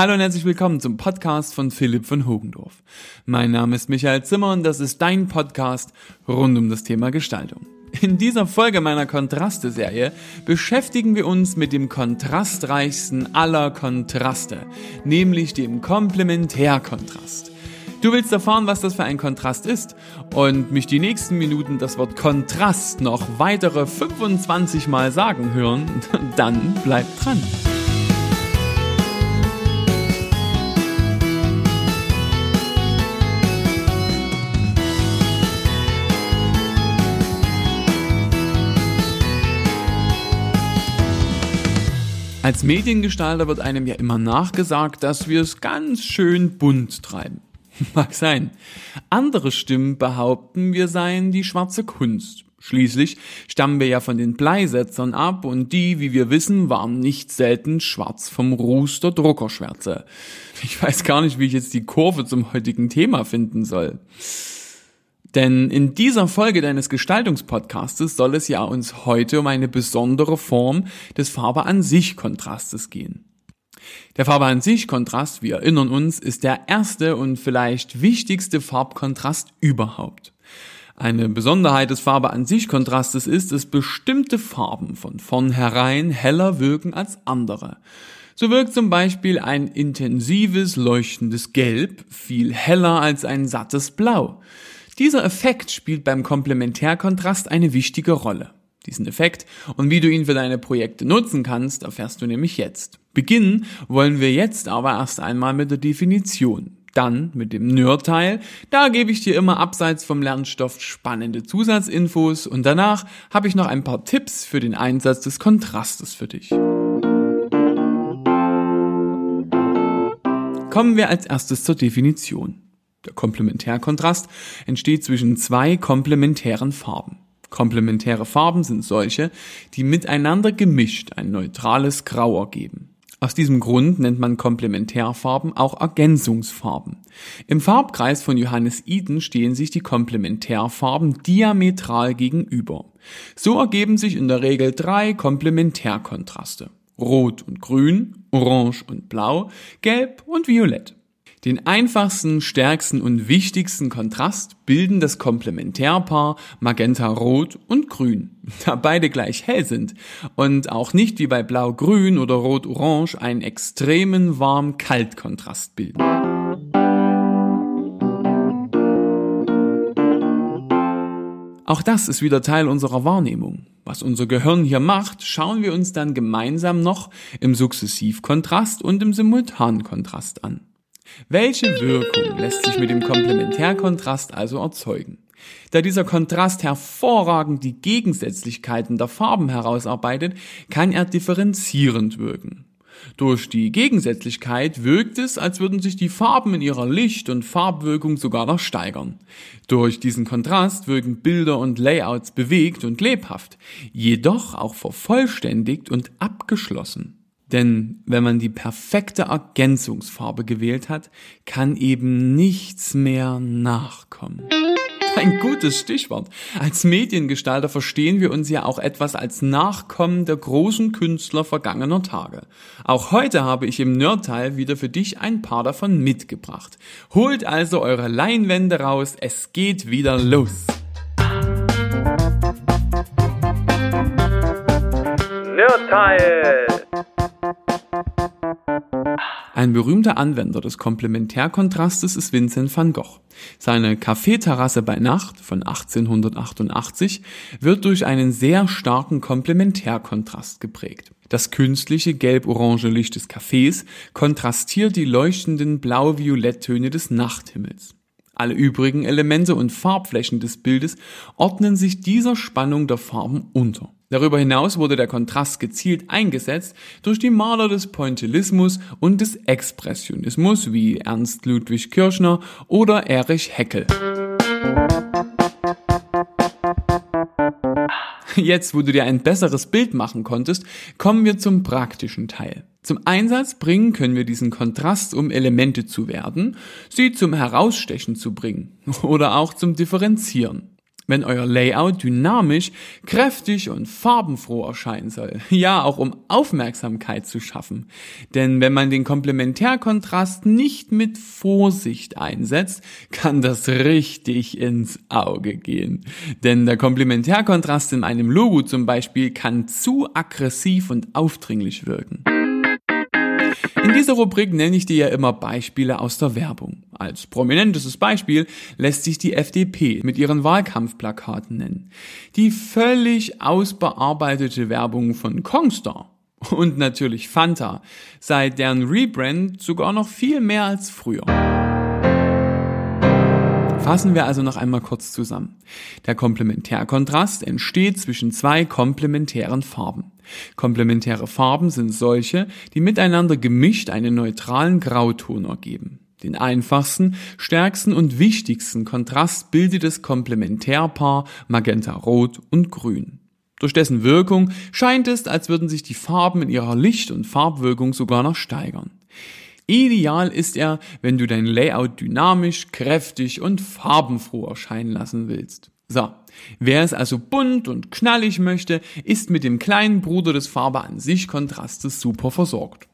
Hallo und herzlich willkommen zum Podcast von Philipp von Hogendorf. Mein Name ist Michael Zimmer und das ist dein Podcast rund um das Thema Gestaltung. In dieser Folge meiner Kontraste-Serie beschäftigen wir uns mit dem kontrastreichsten aller Kontraste, nämlich dem Komplementärkontrast. Du willst erfahren, was das für ein Kontrast ist und mich die nächsten Minuten das Wort Kontrast noch weitere 25 Mal sagen hören, dann bleib dran. Als Mediengestalter wird einem ja immer nachgesagt, dass wir es ganz schön bunt treiben. Mag sein. Andere Stimmen behaupten, wir seien die schwarze Kunst. Schließlich stammen wir ja von den Bleisetzern ab und die, wie wir wissen, waren nicht selten schwarz vom Ruß der Druckerschwärze. Ich weiß gar nicht, wie ich jetzt die Kurve zum heutigen Thema finden soll. Denn in dieser Folge deines Gestaltungspodcastes soll es ja uns heute um eine besondere Form des Farbe an sich Kontrastes gehen. Der Farbe an sich Kontrast, wir erinnern uns, ist der erste und vielleicht wichtigste Farbkontrast überhaupt. Eine Besonderheit des Farbe an sich Kontrastes ist, dass bestimmte Farben von vornherein heller wirken als andere. So wirkt zum Beispiel ein intensives, leuchtendes Gelb viel heller als ein sattes Blau. Dieser Effekt spielt beim Komplementärkontrast eine wichtige Rolle. Diesen Effekt und wie du ihn für deine Projekte nutzen kannst, erfährst du nämlich jetzt. Beginnen wollen wir jetzt aber erst einmal mit der Definition. Dann mit dem Nerd-Teil. Da gebe ich dir immer abseits vom Lernstoff spannende Zusatzinfos und danach habe ich noch ein paar Tipps für den Einsatz des Kontrastes für dich. Kommen wir als erstes zur Definition. Der Komplementärkontrast entsteht zwischen zwei komplementären Farben. Komplementäre Farben sind solche, die miteinander gemischt ein neutrales Grau ergeben. Aus diesem Grund nennt man Komplementärfarben auch Ergänzungsfarben. Im Farbkreis von Johannes Eden stehen sich die Komplementärfarben diametral gegenüber. So ergeben sich in der Regel drei Komplementärkontraste. Rot und Grün, Orange und Blau, Gelb und Violett. Den einfachsten, stärksten und wichtigsten Kontrast bilden das Komplementärpaar Magenta Rot und Grün, da beide gleich hell sind und auch nicht wie bei Blau-Grün oder Rot-Orange einen extremen Warm-Kalt-Kontrast bilden. Auch das ist wieder Teil unserer Wahrnehmung. Was unser Gehirn hier macht, schauen wir uns dann gemeinsam noch im Sukzessivkontrast und im Simultankontrast an. Welche Wirkung lässt sich mit dem Komplementärkontrast also erzeugen? Da dieser Kontrast hervorragend die Gegensätzlichkeiten der Farben herausarbeitet, kann er differenzierend wirken. Durch die Gegensätzlichkeit wirkt es, als würden sich die Farben in ihrer Licht- und Farbwirkung sogar noch steigern. Durch diesen Kontrast wirken Bilder und Layouts bewegt und lebhaft, jedoch auch vervollständigt und abgeschlossen. Denn wenn man die perfekte Ergänzungsfarbe gewählt hat, kann eben nichts mehr nachkommen. Ein gutes Stichwort. Als Mediengestalter verstehen wir uns ja auch etwas als Nachkommen der großen Künstler vergangener Tage. Auch heute habe ich im Nerdteil wieder für dich ein paar davon mitgebracht. Holt also eure Leinwände raus, es geht wieder los. Nerdteil! Ein berühmter Anwender des Komplementärkontrastes ist Vincent van Gogh. Seine Kaffeeterrasse bei Nacht von 1888 wird durch einen sehr starken Komplementärkontrast geprägt. Das künstliche gelb-orange Licht des Cafés kontrastiert die leuchtenden blau-violett-Töne des Nachthimmels. Alle übrigen Elemente und Farbflächen des Bildes ordnen sich dieser Spannung der Farben unter. Darüber hinaus wurde der Kontrast gezielt eingesetzt durch die Maler des Pointillismus und des Expressionismus wie Ernst Ludwig Kirchner oder Erich Heckel. Jetzt, wo du dir ein besseres Bild machen konntest, kommen wir zum praktischen Teil. Zum Einsatz bringen können wir diesen Kontrast, um Elemente zu werden, sie zum Herausstechen zu bringen oder auch zum Differenzieren. Wenn euer Layout dynamisch, kräftig und farbenfroh erscheinen soll. Ja, auch um Aufmerksamkeit zu schaffen. Denn wenn man den Komplementärkontrast nicht mit Vorsicht einsetzt, kann das richtig ins Auge gehen. Denn der Komplementärkontrast in einem Logo zum Beispiel kann zu aggressiv und aufdringlich wirken. In dieser Rubrik nenne ich dir ja immer Beispiele aus der Werbung. Als prominentestes Beispiel lässt sich die FDP mit ihren Wahlkampfplakaten nennen. Die völlig ausbearbeitete Werbung von Kongstar und natürlich Fanta, seit deren Rebrand sogar noch viel mehr als früher. Fassen wir also noch einmal kurz zusammen. Der Komplementärkontrast entsteht zwischen zwei komplementären Farben. Komplementäre Farben sind solche, die miteinander gemischt einen neutralen Grauton ergeben. Den einfachsten, stärksten und wichtigsten Kontrast bildet das Komplementärpaar Magenta Rot und Grün. Durch dessen Wirkung scheint es, als würden sich die Farben in ihrer Licht- und Farbwirkung sogar noch steigern. Ideal ist er, wenn du dein Layout dynamisch, kräftig und farbenfroh erscheinen lassen willst. So, wer es also bunt und knallig möchte, ist mit dem kleinen Bruder des Farbe an sich Kontrastes super versorgt.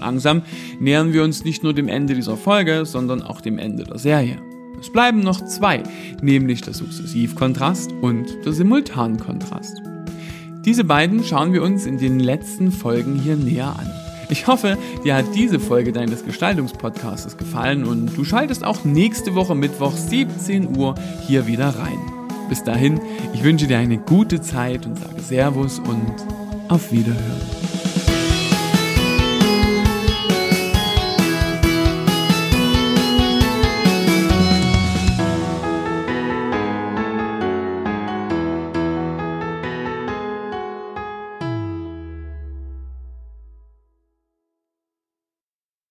Langsam nähern wir uns nicht nur dem Ende dieser Folge, sondern auch dem Ende der Serie. Es bleiben noch zwei, nämlich der Sukzessivkontrast und der Simultankontrast. Diese beiden schauen wir uns in den letzten Folgen hier näher an. Ich hoffe, dir hat diese Folge deines Gestaltungspodcasts gefallen und du schaltest auch nächste Woche Mittwoch 17 Uhr hier wieder rein. Bis dahin, ich wünsche dir eine gute Zeit und sage Servus und auf Wiederhören.